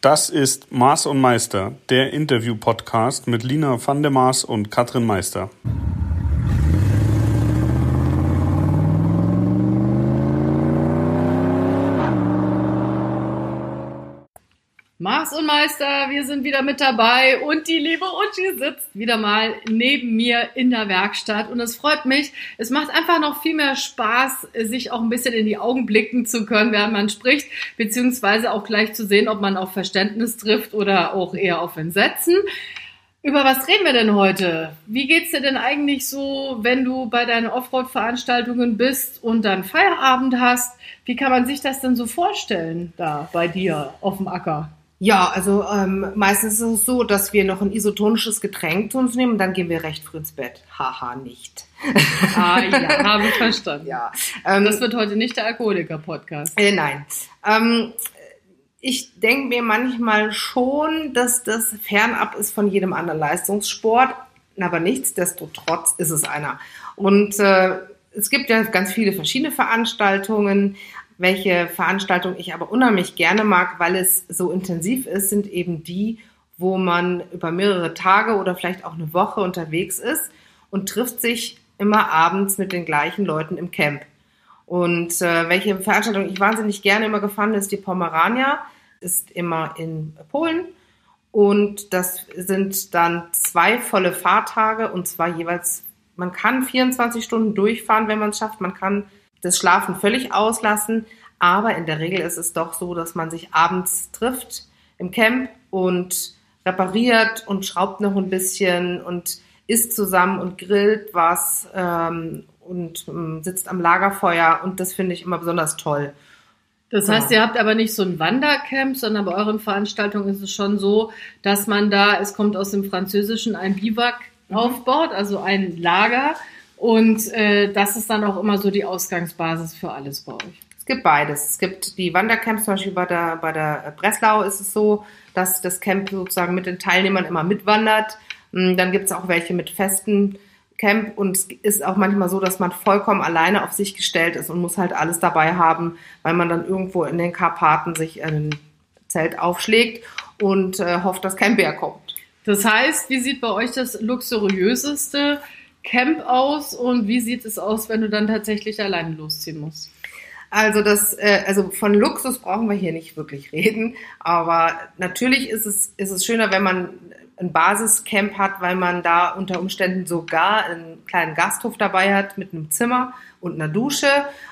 Das ist Maß und Meister, der Interview-Podcast mit Lina van der Maas und Katrin Meister. Mars und Meister, wir sind wieder mit dabei und die liebe Uchi sitzt wieder mal neben mir in der Werkstatt und es freut mich. Es macht einfach noch viel mehr Spaß, sich auch ein bisschen in die Augen blicken zu können, während man spricht, beziehungsweise auch gleich zu sehen, ob man auf Verständnis trifft oder auch eher auf Entsetzen. Über was reden wir denn heute? Wie geht's dir denn eigentlich so, wenn du bei deinen Offroad-Veranstaltungen bist und dann Feierabend hast? Wie kann man sich das denn so vorstellen da bei dir auf dem Acker? Ja, also ähm, meistens ist es so, dass wir noch ein isotonisches Getränk zu uns nehmen und dann gehen wir recht früh ins Bett. Haha, nicht. Ah ja, habe ich verstanden. Ja, ähm, das wird heute nicht der Alkoholiker-Podcast. Äh, nein. Ähm, ich denke mir manchmal schon, dass das fernab ist von jedem anderen Leistungssport, aber nichtsdestotrotz ist es einer. Und äh, es gibt ja ganz viele verschiedene Veranstaltungen. Welche Veranstaltung ich aber unheimlich gerne mag, weil es so intensiv ist, sind eben die, wo man über mehrere Tage oder vielleicht auch eine Woche unterwegs ist und trifft sich immer abends mit den gleichen Leuten im Camp. Und äh, welche Veranstaltung ich wahnsinnig gerne immer gefahren ist, die Pomerania, ist immer in Polen. Und das sind dann zwei volle Fahrtage und zwar jeweils, man kann 24 Stunden durchfahren, wenn man es schafft. Man kann das Schlafen völlig auslassen. Aber in der Regel ist es doch so, dass man sich abends trifft im Camp und repariert und schraubt noch ein bisschen und isst zusammen und grillt was ähm, und ähm, sitzt am Lagerfeuer. Und das finde ich immer besonders toll. Das heißt, ihr habt aber nicht so ein Wandercamp, sondern bei euren Veranstaltungen ist es schon so, dass man da, es kommt aus dem Französischen, ein Biwak mhm. aufbaut, also ein Lager und äh, das ist dann auch immer so die Ausgangsbasis für alles bei euch. Es gibt beides. Es gibt die Wandercamps, zum Beispiel bei der, bei der Breslau ist es so, dass das Camp sozusagen mit den Teilnehmern immer mitwandert. Hm, dann gibt es auch welche mit festen Camp und es ist auch manchmal so, dass man vollkommen alleine auf sich gestellt ist und muss halt alles dabei haben, weil man dann irgendwo in den Karpaten sich ein Zelt aufschlägt und äh, hofft, dass kein Bär kommt. Das heißt, wie sieht bei euch das luxuriöseste Camp aus und wie sieht es aus, wenn du dann tatsächlich alleine losziehen musst? Also das, äh, also von Luxus brauchen wir hier nicht wirklich reden, aber natürlich ist es, ist es schöner, wenn man ein Basiscamp hat, weil man da unter Umständen sogar einen kleinen Gasthof dabei hat mit einem Zimmer und einer Dusche.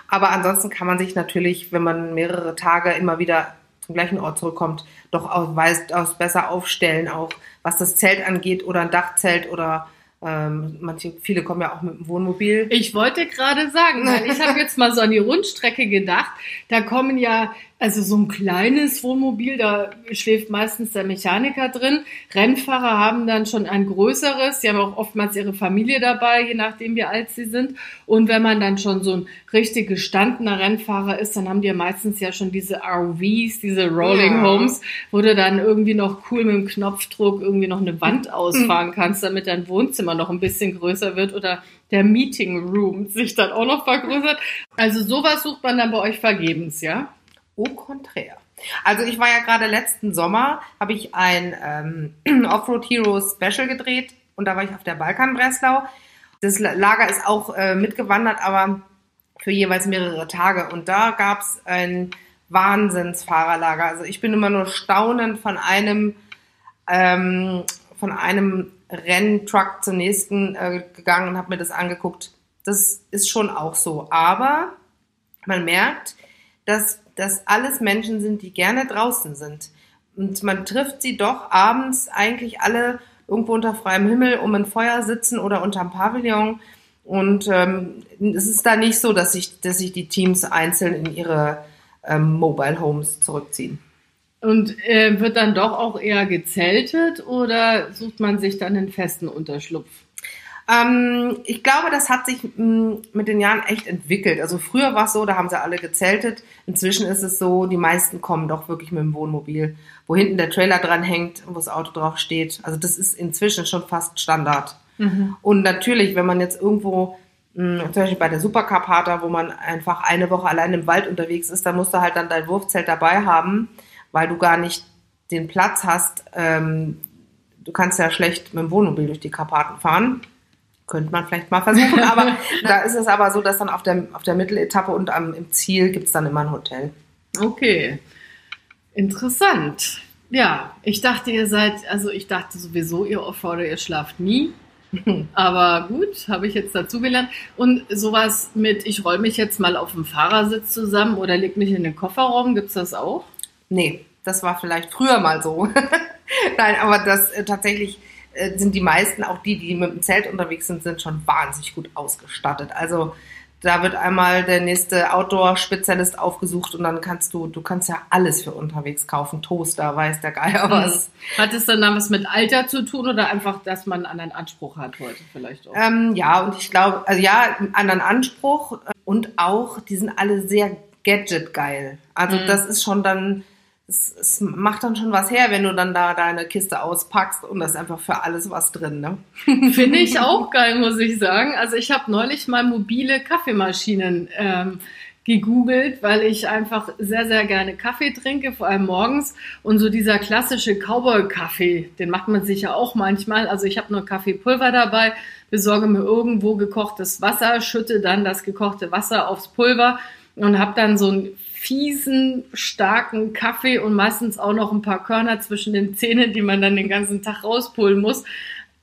Aber ansonsten kann man sich natürlich, wenn man mehrere Tage immer wieder zum gleichen Ort zurückkommt, doch auch weitaus besser aufstellen, auch was das Zelt angeht oder ein Dachzelt oder ähm, manche, viele kommen ja auch mit dem Wohnmobil. Ich wollte gerade sagen, ich habe jetzt mal so an die Rundstrecke gedacht. Da kommen ja also so ein kleines Wohnmobil, da schläft meistens der Mechaniker drin. Rennfahrer haben dann schon ein größeres. Sie haben auch oftmals ihre Familie dabei, je nachdem wie alt sie sind. Und wenn man dann schon so ein richtig gestandener Rennfahrer ist, dann haben die ja meistens ja schon diese RVs, diese Rolling ja. Homes, wo du dann irgendwie noch cool mit dem Knopfdruck irgendwie noch eine Wand ausfahren kannst, damit dein Wohnzimmer noch ein bisschen größer wird oder der Meeting Room sich dann auch noch vergrößert. Also sowas sucht man dann bei euch vergebens, ja? Au contraire. Also ich war ja gerade letzten Sommer, habe ich ein ähm, Offroad Hero Special gedreht und da war ich auf der Balkan Breslau. Das Lager ist auch äh, mitgewandert, aber für jeweils mehrere Tage. Und da gab es ein Wahnsinnsfahrerlager. Also ich bin immer nur staunend von einem ähm, von einem Renntruck zum nächsten äh, gegangen und habe mir das angeguckt. Das ist schon auch so. Aber man merkt, dass das alles Menschen sind, die gerne draußen sind. Und man trifft sie doch abends eigentlich alle irgendwo unter freiem Himmel um ein Feuer sitzen oder unterm Pavillon. Und ähm, es ist da nicht so, dass sich, dass sich die Teams einzeln in ihre ähm, Mobile Homes zurückziehen. Und äh, wird dann doch auch eher gezeltet oder sucht man sich dann einen festen Unterschlupf? Ähm, ich glaube, das hat sich mh, mm, mit den Jahren echt entwickelt. Also früher war es so, da haben sie alle gezeltet. Inzwischen ist es so, die meisten kommen doch wirklich mit dem Wohnmobil, wo hinten der Trailer dran hängt, wo das Auto drauf steht. Also das ist inzwischen schon fast Standard. Mhm. Und natürlich, wenn man jetzt irgendwo mm, zum Beispiel bei der Supercarpata, wo man einfach eine Woche allein im Wald unterwegs ist, dann musst du halt dann dein Wurfzelt dabei haben, weil du gar nicht den Platz hast, ähm, du kannst ja schlecht mit dem Wohnmobil durch die Karpaten fahren. Könnte man vielleicht mal versuchen, aber da ist es aber so, dass dann auf der, auf der Mitteletappe und am, im Ziel gibt es dann immer ein Hotel. Okay. Interessant. Ja, ich dachte, ihr seid, also ich dachte sowieso, ihr Offroader, ihr schlaft nie. Aber gut, habe ich jetzt dazugelernt. Und sowas mit, ich roll mich jetzt mal auf dem Fahrersitz zusammen oder leg mich in den Kofferraum, gibt es das auch? Nee, das war vielleicht früher mal so. Nein, aber das äh, tatsächlich sind die meisten, auch die, die mit dem Zelt unterwegs sind, sind schon wahnsinnig gut ausgestattet. Also da wird einmal der nächste Outdoor-Spezialist aufgesucht und dann kannst du, du kannst ja alles für unterwegs kaufen. Toaster, weiß der Geier was. Mhm. Hat es dann dann was mit Alter zu tun oder einfach, dass man einen anderen Anspruch hat heute vielleicht auch? Ähm, ja, und ich glaube, also ja, einen anderen Anspruch und auch, die sind alle sehr gadget-geil. Also Mhm. das ist schon dann, es, es macht dann schon was her, wenn du dann da deine Kiste auspackst und da ist einfach für alles was drin, ne? Finde ich auch geil, muss ich sagen. Also ich habe neulich mal mobile Kaffeemaschinen ähm, gegoogelt, weil ich einfach sehr, sehr gerne Kaffee trinke, vor allem morgens. Und so dieser klassische Cowboy-Kaffee, den macht man sich ja auch manchmal. Also ich habe nur Kaffeepulver dabei, besorge mir irgendwo gekochtes Wasser, schütte dann das gekochte Wasser aufs Pulver und habe dann so einen fiesen, starken Kaffee und meistens auch noch ein paar Körner zwischen den Zähnen, die man dann den ganzen Tag rauspulen muss.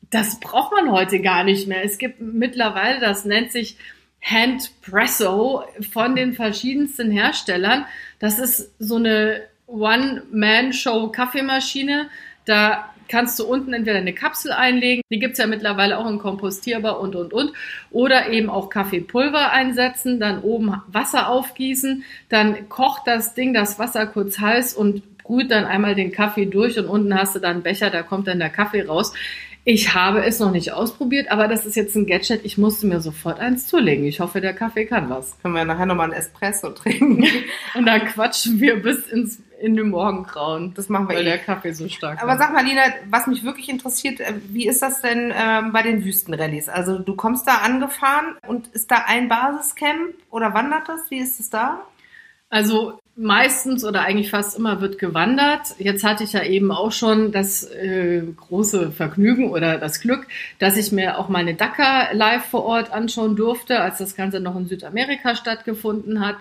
Das braucht man heute gar nicht mehr. Es gibt mittlerweile, das nennt sich Handpresso von den verschiedensten Herstellern. Das ist so eine One-Man-Show-Kaffeemaschine. Da kannst du unten entweder eine Kapsel einlegen, die gibt's ja mittlerweile auch in kompostierbar und, und, und, oder eben auch Kaffeepulver einsetzen, dann oben Wasser aufgießen, dann kocht das Ding, das Wasser kurz heiß und brüht dann einmal den Kaffee durch und unten hast du dann einen Becher, da kommt dann der Kaffee raus. Ich habe es noch nicht ausprobiert, aber das ist jetzt ein Gadget. Ich musste mir sofort eins zulegen. Ich hoffe, der Kaffee kann was. Können wir nachher nochmal einen Espresso trinken. Und dann quatschen wir bis ins, in den Morgengrauen. Das machen wir weil eh. der Kaffee so stark Aber war. sag mal, Lina, was mich wirklich interessiert, äh, wie ist das denn ähm, bei den Wüstenrallyes? Also du kommst da angefahren und ist da ein Basiscamp oder wandert das? Wie ist es da? Also meistens oder eigentlich fast immer wird gewandert. Jetzt hatte ich ja eben auch schon das äh, große Vergnügen oder das Glück, dass ich mir auch meine Dakar live vor Ort anschauen durfte, als das Ganze noch in Südamerika stattgefunden hat.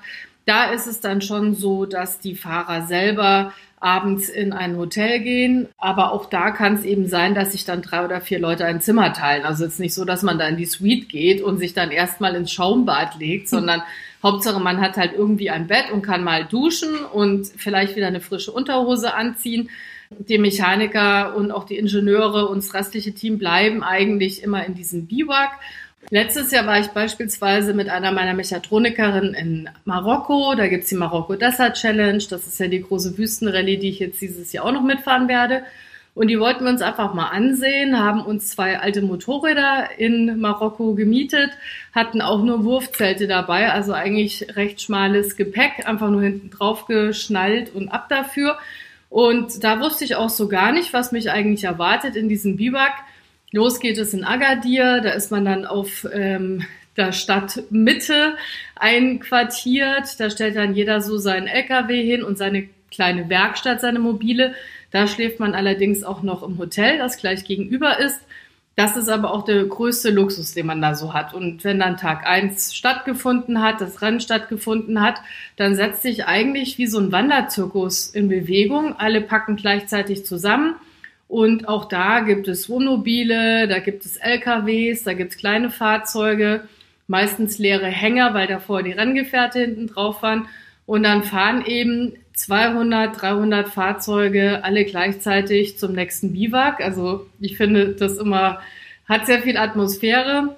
Da ist es dann schon so, dass die Fahrer selber abends in ein Hotel gehen. Aber auch da kann es eben sein, dass sich dann drei oder vier Leute ein Zimmer teilen. Also es ist nicht so, dass man da in die Suite geht und sich dann erstmal ins Schaumbad legt, sondern Hauptsache man hat halt irgendwie ein Bett und kann mal duschen und vielleicht wieder eine frische Unterhose anziehen. Die Mechaniker und auch die Ingenieure und das restliche Team bleiben eigentlich immer in diesem Biwak. Letztes Jahr war ich beispielsweise mit einer meiner Mechatronikerinnen in Marokko. Da gibt's die Marokko Desert Challenge. Das ist ja die große Wüstenrallye, die ich jetzt dieses Jahr auch noch mitfahren werde. Und die wollten wir uns einfach mal ansehen, haben uns zwei alte Motorräder in Marokko gemietet, hatten auch nur Wurfzelte dabei, also eigentlich recht schmales Gepäck, einfach nur hinten drauf geschnallt und ab dafür. Und da wusste ich auch so gar nicht, was mich eigentlich erwartet in diesem Biwak. Los geht es in Agadir, da ist man dann auf ähm, der Stadtmitte einquartiert. Da stellt dann jeder so seinen LKW hin und seine kleine Werkstatt, seine mobile. Da schläft man allerdings auch noch im Hotel, das gleich gegenüber ist. Das ist aber auch der größte Luxus, den man da so hat. Und wenn dann Tag eins stattgefunden hat, das Rennen stattgefunden hat, dann setzt sich eigentlich wie so ein Wanderzirkus in Bewegung. Alle packen gleichzeitig zusammen. Und auch da gibt es Wohnmobile, da gibt es LKWs, da gibt es kleine Fahrzeuge, meistens leere Hänger, weil davor die Renngefährte hinten drauf waren. Und dann fahren eben 200, 300 Fahrzeuge alle gleichzeitig zum nächsten Biwak. Also ich finde das immer, hat sehr viel Atmosphäre.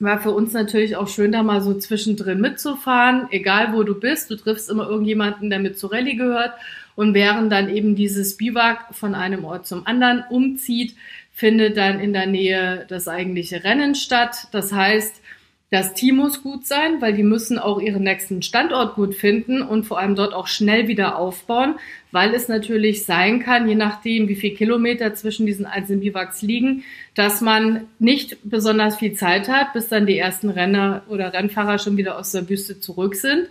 War für uns natürlich auch schön, da mal so zwischendrin mitzufahren. Egal wo du bist, du triffst immer irgendjemanden, der mit zur Rallye gehört. Und während dann eben dieses Biwak von einem Ort zum anderen umzieht, findet dann in der Nähe das eigentliche Rennen statt. Das heißt, das Team muss gut sein, weil die müssen auch ihren nächsten Standort gut finden und vor allem dort auch schnell wieder aufbauen, weil es natürlich sein kann, je nachdem, wie viel Kilometer zwischen diesen einzelnen Biwaks liegen, dass man nicht besonders viel Zeit hat, bis dann die ersten Renner oder Rennfahrer schon wieder aus der Wüste zurück sind.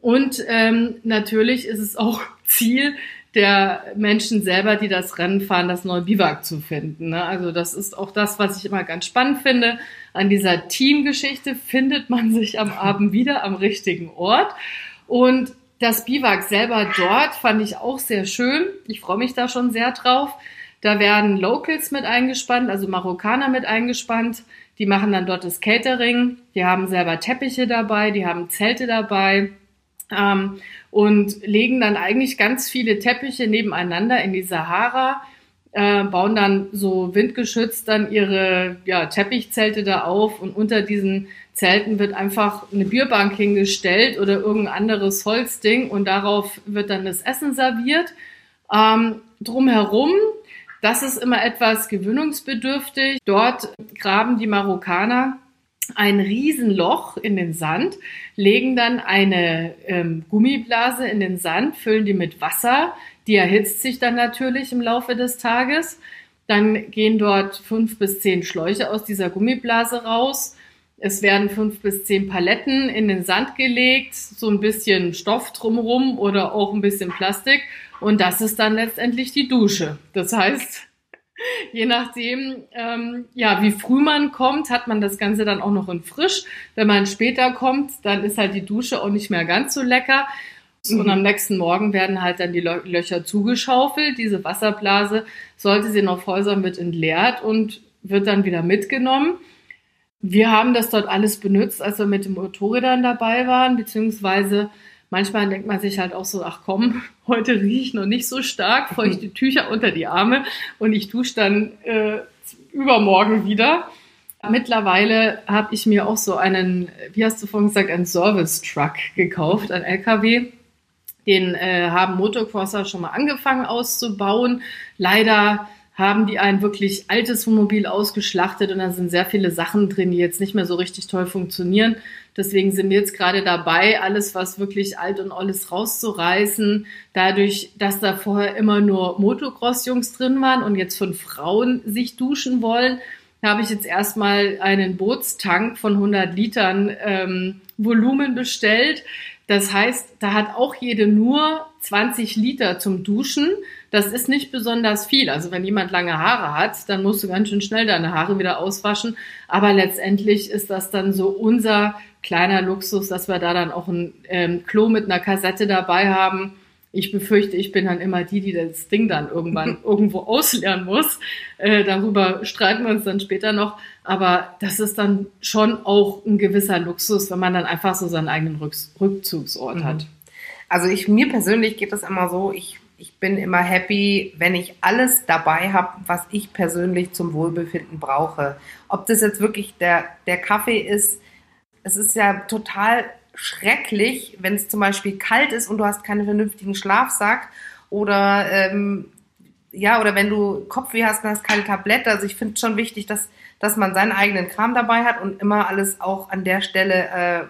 Und ähm, natürlich ist es auch Ziel, der Menschen selber, die das Rennen fahren, das neue Biwak zu finden. Ne? Also das ist auch das, was ich immer ganz spannend finde. An dieser Teamgeschichte findet man sich am Abend wieder am richtigen Ort. Und das Biwak selber dort fand ich auch sehr schön. Ich freue mich da schon sehr drauf. Da werden Locals mit eingespannt, also Marokkaner mit eingespannt. Die machen dann dort das Catering. Die haben selber Teppiche dabei, die haben Zelte dabei ähm, und legen dann eigentlich ganz viele Teppiche nebeneinander in die Sahara, äh, bauen dann so windgeschützt dann ihre ja, Teppichzelte da auf und unter diesen Zelten wird einfach eine Bierbank hingestellt oder irgendein anderes Holzding und darauf wird dann das Essen serviert. Ähm, drumherum, das ist immer etwas gewöhnungsbedürftig. Dort graben die Marokkaner ein Riesenloch in den Sand, legen dann eine ähm, Gummiblase in den Sand, füllen die mit Wasser, die erhitzt sich dann natürlich im Laufe des Tages. Dann gehen dort fünf bis zehn Schläuche aus dieser Gummiblase raus. Es werden fünf bis zehn Paletten in den Sand gelegt, so ein bisschen Stoff drumherum oder auch ein bisschen Plastik. Und das ist dann letztendlich die Dusche. Das heißt, Je nachdem, ähm, ja, wie früh man kommt, hat man das Ganze dann auch noch in frisch. Wenn man später kommt, dann ist halt die Dusche auch nicht mehr ganz so lecker. Mhm. Und am nächsten Morgen werden halt dann die Löcher zugeschaufelt. Diese Wasserblase, sollte sie noch voll sein, wird entleert und wird dann wieder mitgenommen. Wir haben das dort alles benutzt, als wir mit den Motorrädern dabei waren, beziehungsweise manchmal denkt man sich halt auch so, ach komm, heute rieche ich noch nicht so stark, feuchte Tücher unter die Arme und ich dusche dann äh, übermorgen wieder. Mittlerweile habe ich mir auch so einen, wie hast du vorhin gesagt, einen Service-Truck gekauft, ein LKW. Den äh, haben Motocrosser schon mal angefangen auszubauen. Leider haben die ein wirklich altes Wohnmobil ausgeschlachtet und da sind sehr viele Sachen drin, die jetzt nicht mehr so richtig toll funktionieren. Deswegen sind wir jetzt gerade dabei, alles, was wirklich alt und alles rauszureißen. Dadurch, dass da vorher immer nur Motocross-Jungs drin waren und jetzt von Frauen sich duschen wollen, habe ich jetzt erstmal einen Bootstank von 100 Litern ähm, Volumen bestellt. Das heißt, da hat auch jede nur 20 Liter zum Duschen. Das ist nicht besonders viel. Also wenn jemand lange Haare hat, dann musst du ganz schön schnell deine Haare wieder auswaschen. Aber letztendlich ist das dann so unser kleiner Luxus, dass wir da dann auch ein ähm, Klo mit einer Kassette dabei haben. Ich befürchte, ich bin dann immer die, die das Ding dann irgendwann irgendwo ausleeren muss. Äh, darüber streiten wir uns dann später noch. Aber das ist dann schon auch ein gewisser Luxus, wenn man dann einfach so seinen eigenen Rückzugsort mhm. hat. Also ich, mir persönlich geht das immer so, ich, ich bin immer happy, wenn ich alles dabei habe, was ich persönlich zum Wohlbefinden brauche. Ob das jetzt wirklich der, der Kaffee ist, es ist ja total schrecklich, wenn es zum Beispiel kalt ist und du hast keinen vernünftigen Schlafsack oder ähm, ja, oder wenn du Kopfweh hast und hast keine Tablette. Also ich finde es schon wichtig, dass, dass man seinen eigenen Kram dabei hat und immer alles auch an der Stelle äh,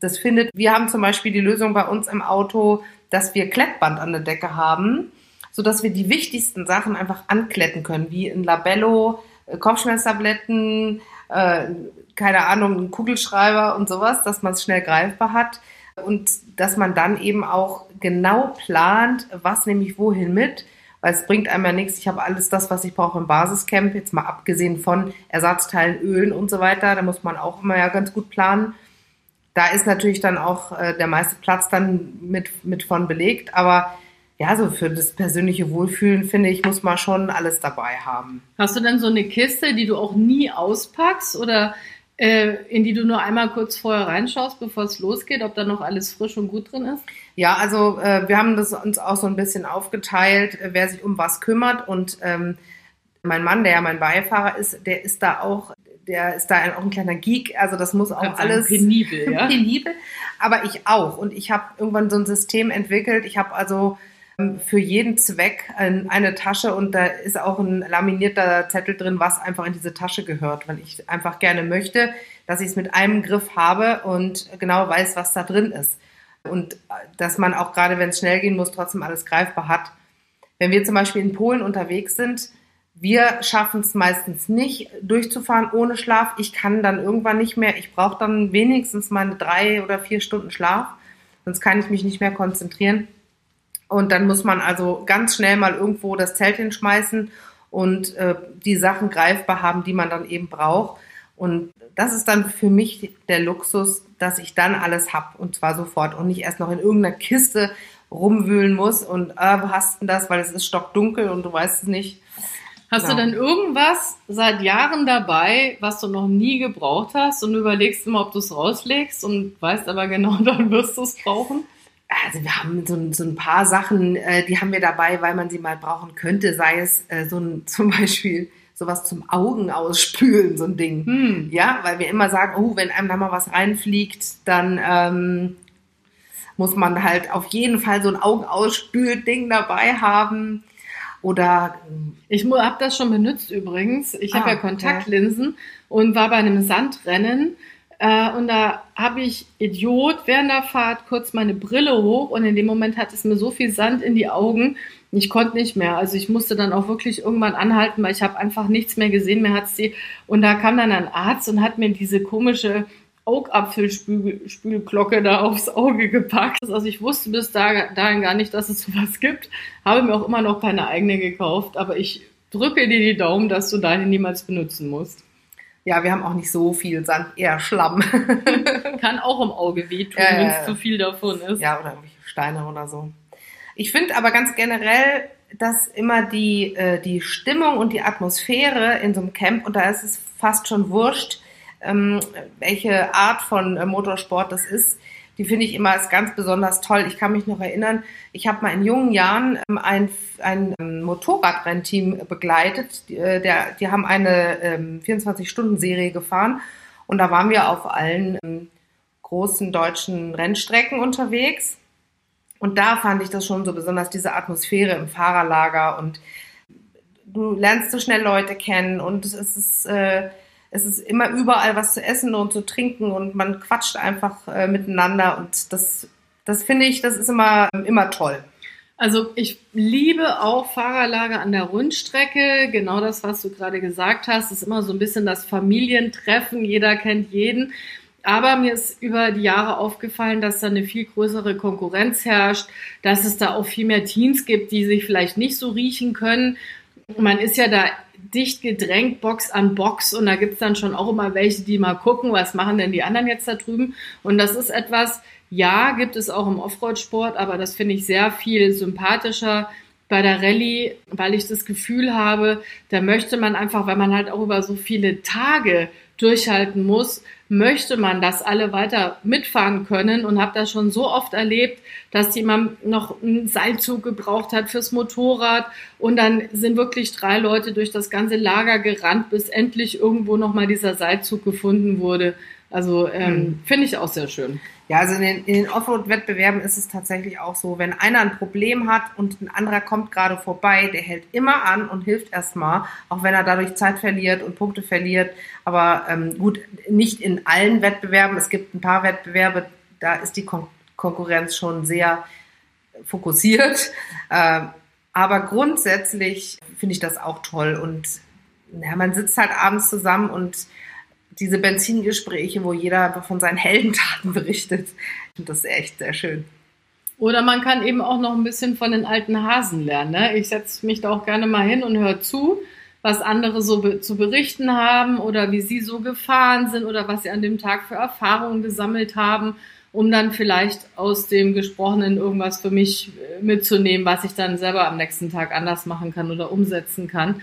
das findet. Wir haben zum Beispiel die Lösung bei uns im Auto, dass wir Klettband an der Decke haben, so dass wir die wichtigsten Sachen einfach ankletten können, wie ein Labello, äh, Kopfschmerztabletten, äh, keine Ahnung, ein Kugelschreiber und sowas, dass man es schnell greifbar hat und dass man dann eben auch genau plant, was nehme ich wohin mit, weil es bringt einem ja nichts. Ich habe alles das, was ich brauche im Basiscamp, jetzt mal abgesehen von Ersatzteilen, Ölen und so weiter. Da muss man auch immer ja ganz gut planen. Da ist natürlich dann auch äh, der meiste Platz dann mit, mit von belegt. Aber ja, so für das persönliche Wohlfühlen, finde ich, muss man schon alles dabei haben. Hast du denn so eine Kiste, die du auch nie auspackst oder äh, in die du nur einmal kurz vorher reinschaust, bevor es losgeht, ob da noch alles frisch und gut drin ist? Ja, also äh, wir haben das uns auch so ein bisschen aufgeteilt, äh, wer sich um was kümmert. Und ähm, mein Mann, der ja mein Beifahrer ist, der ist da auch der ist da auch ein kleiner Geek, also das muss auch alles penibel, ja? penibel, aber ich auch und ich habe irgendwann so ein System entwickelt. Ich habe also ähm, für jeden Zweck eine Tasche und da ist auch ein laminierter Zettel drin, was einfach in diese Tasche gehört, weil ich einfach gerne möchte, dass ich es mit einem Griff habe und genau weiß, was da drin ist. Und äh, dass man auch gerade, wenn es schnell gehen muss, trotzdem alles greifbar hat. Wenn wir zum Beispiel in Polen unterwegs sind, wir schaffen es meistens nicht, durchzufahren ohne Schlaf. Ich kann dann irgendwann nicht mehr. Ich brauche dann wenigstens meine drei oder vier Stunden Schlaf. Sonst kann ich mich nicht mehr konzentrieren. Und dann muss man also ganz schnell mal irgendwo das Zelt hinschmeißen und äh, die Sachen greifbar haben, die man dann eben braucht. Und das ist dann für mich der Luxus, dass ich dann alles hab und zwar sofort und nicht erst noch in irgendeiner Kiste rumwühlen muss und äh, wo hast du das, weil es ist stockdunkel und du weißt es nicht. Hast Genau. du denn irgendwas seit Jahren dabei, was du noch nie gebraucht hast und überlegst immer, ob du es rauslegst und weißt aber genau, dann wirst du es brauchen? Also wir haben so, ein- so ein paar Sachen, äh, die haben wir dabei, weil man sie mal brauchen könnte, sei es äh, so ein, zum Beispiel sowas zum Augen ausspülen, so ein Ding. Hm. Ja, weil wir immer sagen, oh, wenn einem da mal was reinfliegt, dann ähm, muss man halt auf jeden Fall so ein Augenausspülding dabei haben. Oder Ich habe das schon benutzt übrigens. Ich habe Ah, ja Kontaktlinsen und war bei einem Sandrennen. Äh, und da habe ich Idiot während der Fahrt kurz meine Brille hoch und in dem Moment hat es mir so viel Sand in die Augen. Ich konnte nicht mehr. Also ich musste dann auch wirklich irgendwann anhalten, weil ich habe einfach nichts mehr gesehen. Mir hat's die und da kam dann ein Arzt und hat mir diese komische Augapfelspülglocke da aufs Auge gepackt. Also ich wusste bis da, dahin gar nicht, dass es sowas gibt. Habe mir auch immer noch keine eigene gekauft, aber ich drücke dir die Daumen, dass du deine niemals benutzen musst. ja, wir haben auch nicht so viel Sand, eher Schlamm. Kann auch im Auge wehtun, ja, wenn es zu viel davon ist. ja, oder irgendwelche Steine oder so. Ich finde aber ganz generell, dass immer die, äh, die Stimmung und die Atmosphäre in so einem Camp, und da ist es fast schon wurscht, ähm, welche Art von äh, Motorsport das ist, die finde ich immer als ganz besonders toll. Ich kann mich noch erinnern, ich habe mal in jungen Jahren ähm, ein, ein ähm, Motorradrennteam begleitet. Die, äh, der, die haben eine ähm, 24-Stunden-Serie gefahren und da waren wir auf allen ähm, großen deutschen Rennstrecken unterwegs. Und da fand ich das schon so besonders, diese Atmosphäre im Fahrerlager und du lernst so schnell Leute kennen und es ist, äh, es ist immer überall was zu essen und zu trinken und man quatscht einfach äh, miteinander und das, das finde ich, das ist immer, immer toll. Also ich liebe auch Fahrerlager an der Rundstrecke. Genau das, was du gerade gesagt hast, ist immer so ein bisschen das Familientreffen. Jeder kennt jeden. Aber mir ist über die Jahre aufgefallen, dass da eine viel größere Konkurrenz herrscht, dass es da auch viel mehr Teams gibt, die sich vielleicht nicht so riechen können. Man ist ja da dicht gedrängt, Box an Box, und da gibt's dann schon auch immer welche, die mal gucken, was machen denn die anderen jetzt da drüben. Und das ist etwas, ja, gibt es auch im Offroad-Sport, aber das finde ich sehr viel sympathischer bei der Rallye, weil ich das Gefühl habe, da möchte man einfach, weil man halt auch über so viele Tage durchhalten muss, möchte man, dass alle weiter mitfahren können und habe das schon so oft erlebt, dass jemand noch einen Seilzug gebraucht hat fürs Motorrad und dann sind wirklich drei Leute durch das ganze Lager gerannt, bis endlich irgendwo nochmal dieser Seilzug gefunden wurde. Also ähm, finde ich auch sehr schön. Ja, also in den, den Offroad-Wettbewerben ist es tatsächlich auch so, wenn einer ein Problem hat und ein anderer kommt gerade vorbei, der hält immer an und hilft erstmal, auch wenn er dadurch Zeit verliert und Punkte verliert. Aber ähm, gut, nicht in allen Wettbewerben. Es gibt ein paar Wettbewerbe, da ist die Kon Konkurrenz schon sehr fokussiert. Ähm, aber grundsätzlich finde ich das auch toll und ja, man sitzt halt abends zusammen und diese Benzingespräche, wo jeder einfach von seinen Heldentaten berichtet. Ich finde das echt sehr schön. Oder man kann eben auch noch ein bisschen von den alten Hasen lernen. Ne? Ich setze mich da auch gerne mal hin und höre zu, was andere so be zu berichten haben oder wie sie so gefahren sind oder was sie an dem Tag für Erfahrungen gesammelt haben, um dann vielleicht aus dem Gesprochenen irgendwas für mich äh, mitzunehmen, was ich dann selber am nächsten Tag anders machen kann oder umsetzen kann.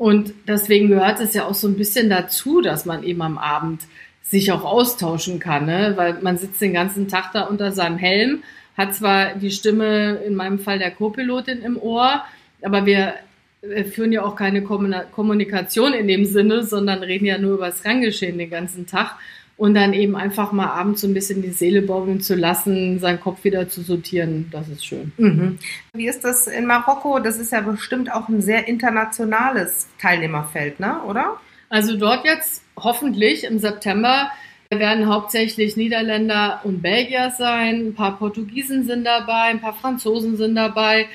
Und deswegen gehört es ja auch so ein bisschen dazu, dass man eben am Abend sich auch austauschen kann, ne? weil man sitzt den ganzen Tag da unter seinem Helm, hat zwar die Stimme, in meinem Fall der Co-Pilotin im Ohr, aber wir äh, führen ja auch keine Kommunikation in dem Sinne, sondern reden ja nur über das Renngeschehen den ganzen Tag und dann eben einfach mal abends so ein bisschen die Seele baumeln zu lassen, seinen Kopf wieder zu sortieren, das ist schön. Mhm. Wie ist das in Marokko? Das ist ja bestimmt auch ein sehr internationales Teilnehmerfeld, ne? oder? Also dort jetzt hoffentlich im September werden hauptsächlich Niederländer und Belgier sein. Ein paar Portugiesen sind dabei, ein paar Franzosen sind dabei.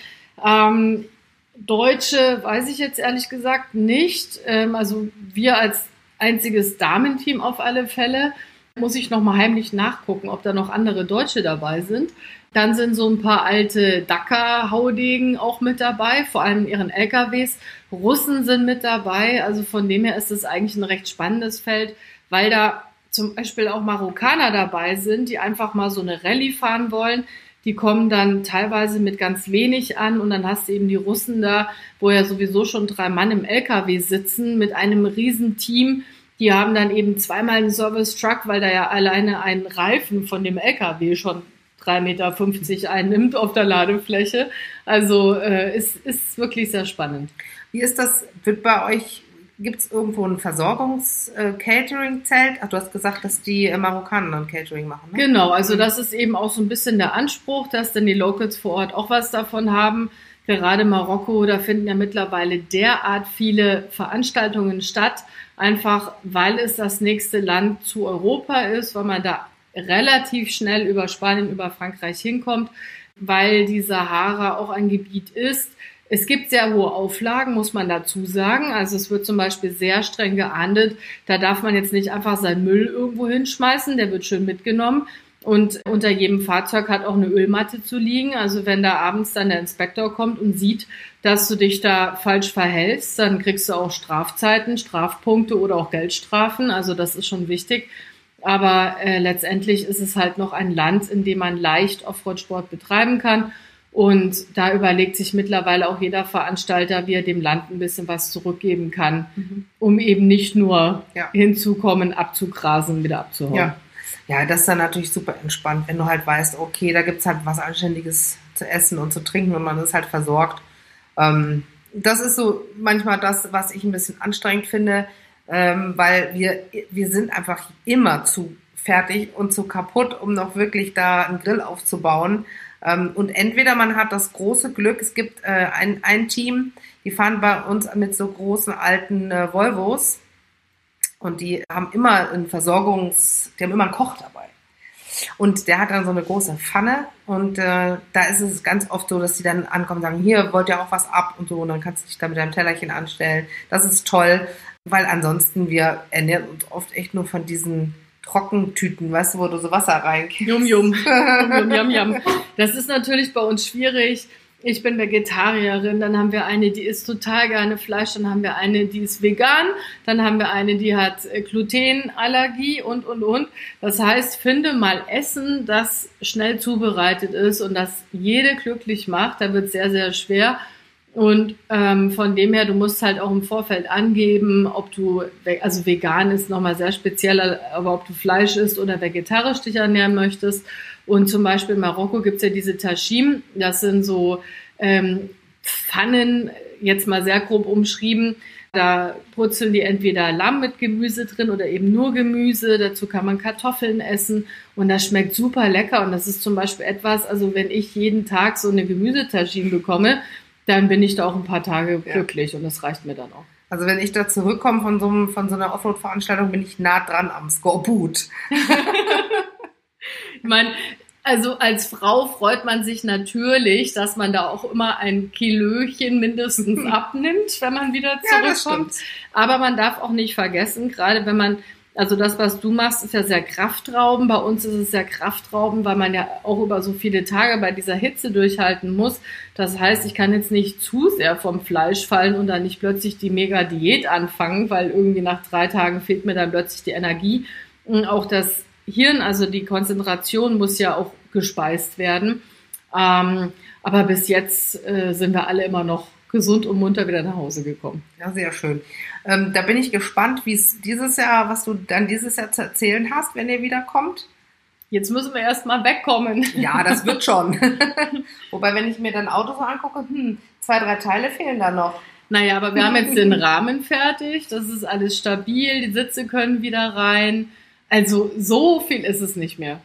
Ähm, Deutsche weiß ich jetzt ehrlich gesagt nicht. Ähm, also wir als einziges Damenteam auf alle Fälle. muss ich nochmal heimlich nachgucken, ob da noch andere Deutsche dabei sind. Dann sind so ein paar alte Dakar-Haudegen auch mit dabei, vor allem in ihren LKWs. Russen sind mit dabei. Also von dem her ist es eigentlich ein recht spannendes Feld, weil da zum Beispiel auch Marokkaner dabei sind, die einfach mal so eine Rallye fahren wollen. Die kommen dann teilweise mit ganz wenig an und dann hast du eben die Russen da, wo ja sowieso schon drei Mann im LKW sitzen mit einem riesen Team. Die haben dann eben zweimal einen Service Truck, weil da ja alleine ein Reifen von dem LKW schon 3,50 Meter einnimmt auf der Ladefläche. Also äh, ist, ist wirklich sehr spannend. Wie ist das? Wird bei euch, gibt es irgendwo ein Versorgungs-Catering-Zelt? Äh, du hast gesagt, dass die äh, Marokkaner dann Catering machen. Ne? Genau, also das ist eben auch so ein bisschen der Anspruch, dass dann die Locals vor Ort auch was davon haben. Gerade Marokko, da finden ja mittlerweile derart viele Veranstaltungen statt, einfach weil es das nächste Land zu Europa ist, weil man da relativ schnell über Spanien, über Frankreich hinkommt, weil die Sahara auch ein Gebiet ist. Es gibt sehr hohe Auflagen, muss man dazu sagen. Also es wird zum Beispiel sehr streng geahndet. Da darf man jetzt nicht einfach seinen Müll irgendwo hinschmeißen, der wird schön mitgenommen. Und unter jedem Fahrzeug hat auch eine Ölmatte zu liegen. Also wenn da abends dann der Inspektor kommt und sieht, dass du dich da falsch verhältst, dann kriegst du auch Strafzeiten, Strafpunkte oder auch Geldstrafen. Also das ist schon wichtig. Aber äh, letztendlich ist es halt noch ein Land, in dem man leicht Offroad-Sport betreiben kann. Und da überlegt sich mittlerweile auch jeder Veranstalter, wie er dem Land ein bisschen was zurückgeben kann, mhm. um eben nicht nur ja. hinzukommen, abzugrasen, wieder abzuhauen. Ja. ja, das ist dann natürlich super entspannt, wenn du halt weißt, okay, da gibt's halt was Anständiges zu essen und zu trinken und man ist halt versorgt. Ähm, das ist so manchmal das, was ich ein bisschen anstrengend finde ähm, weil wir, wir sind einfach immer zu fertig und zu kaputt, um noch wirklich da einen Grill aufzubauen. Ähm, und entweder man hat das große Glück, es gibt äh, ein, ein Team, die fahren bei uns mit so großen alten äh, Volvos und die haben immer einen Versorgungs, die haben immer einen Koch dabei. Und der hat dann so eine große Pfanne und äh, da ist es ganz oft so, dass die dann ankommen und sagen, hier wollt ihr auch was ab und so und dann kannst du dich da mit deinem Tellerchen anstellen. Das ist toll weil ansonsten wir ernähren uns oft echt nur von diesen Trockentüten, weißt du, wo du so Wasser reinkriegst. Jum, jum. jum, jum, jum. Das ist natürlich bei uns schwierig. Ich bin Vegetarierin, dann haben wir eine, die isst total gerne Fleisch, dann haben wir eine, die ist vegan, dann haben wir eine, die hat äh, Glutenallergie und, und, und. Das heißt, finde mal Essen, das schnell zubereitet ist und das jede glücklich macht. Da wird sehr, sehr schwer. Und ähm, von dem her, du musst halt auch im Vorfeld angeben, ob du, also vegan ist nochmal sehr speziell, aber ob du Fleisch isst oder vegetarisch dich ernähren möchtest. Und zum Beispiel in Marokko gibt's ja diese Tashim, das sind so ähm, Pfannen, jetzt mal sehr grob umschrieben. Da purzeln die entweder Lamm mit Gemüse drin oder eben nur Gemüse. Dazu kann man Kartoffeln essen und das schmeckt super lecker. Und das ist zum Beispiel etwas, also wenn ich jeden Tag so eine Gemüsetagine bekomme, dann bin ich da auch ein paar Tage ja. glücklich und das reicht mir dann auch. Also wenn ich da zurückkomme von so, einem, von so einer Offroad-Veranstaltung, bin ich nah dran am Skorbut. ich meine, also als Frau freut man sich natürlich, dass man da auch immer ein Kilöchen mindestens abnimmt, wenn man wieder zurückkommt. Ja, Aber man darf auch nicht vergessen, gerade wenn man also das, was du machst, ist ja sehr kraftraubend. Bei uns ist es sehr kraftraubend, weil man ja auch über so viele Tage bei dieser Hitze durchhalten muss. Das heißt, ich kann jetzt nicht zu sehr vom Fleisch fallen und dann nicht plötzlich die Mega-Diät anfangen, weil irgendwie nach drei Tagen fehlt mir dann plötzlich die Energie. Und auch das Hirn, also die Konzentration muss ja auch gespeist werden. Ähm, aber bis jetzt äh, sind wir alle immer noch gesund und munter wieder nach Hause gekommen. Ja, sehr schön. Ähm, da bin ich gespannt, wie es dieses Jahr, was du dann dieses Jahr zu erzählen hast, wenn ihr wiederkommt. Jetzt müssen wir erst mal wegkommen. Ja, das wird schon. Wobei, wenn ich mir dann Autos angucke, hm, zwei, drei Teile fehlen da noch. Naja, aber wir haben jetzt den Rahmen fertig. Das ist alles stabil. Die Sitze können wieder rein. Also so viel ist es nicht mehr.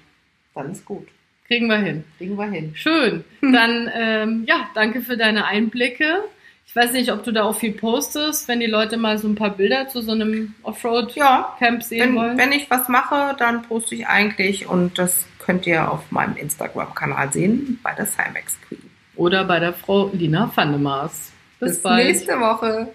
Dann ist gut. Kriegen wir hin. Kriegen wir hin. Schön. Dann, ähm, ja, danke für deine Einblicke. Ich weiß nicht, ob du da auch viel postest, wenn die Leute mal so ein paar Bilder zu so einem Offroad-Camp sehen wenn, wollen. Wenn ich was mache, dann poste ich eigentlich und das könnt ihr auf meinem Instagram-Kanal sehen, bei der Cymex Queen. Oder bei der Frau Lina Vandemaas. Bis, Bis bald. nächste Woche.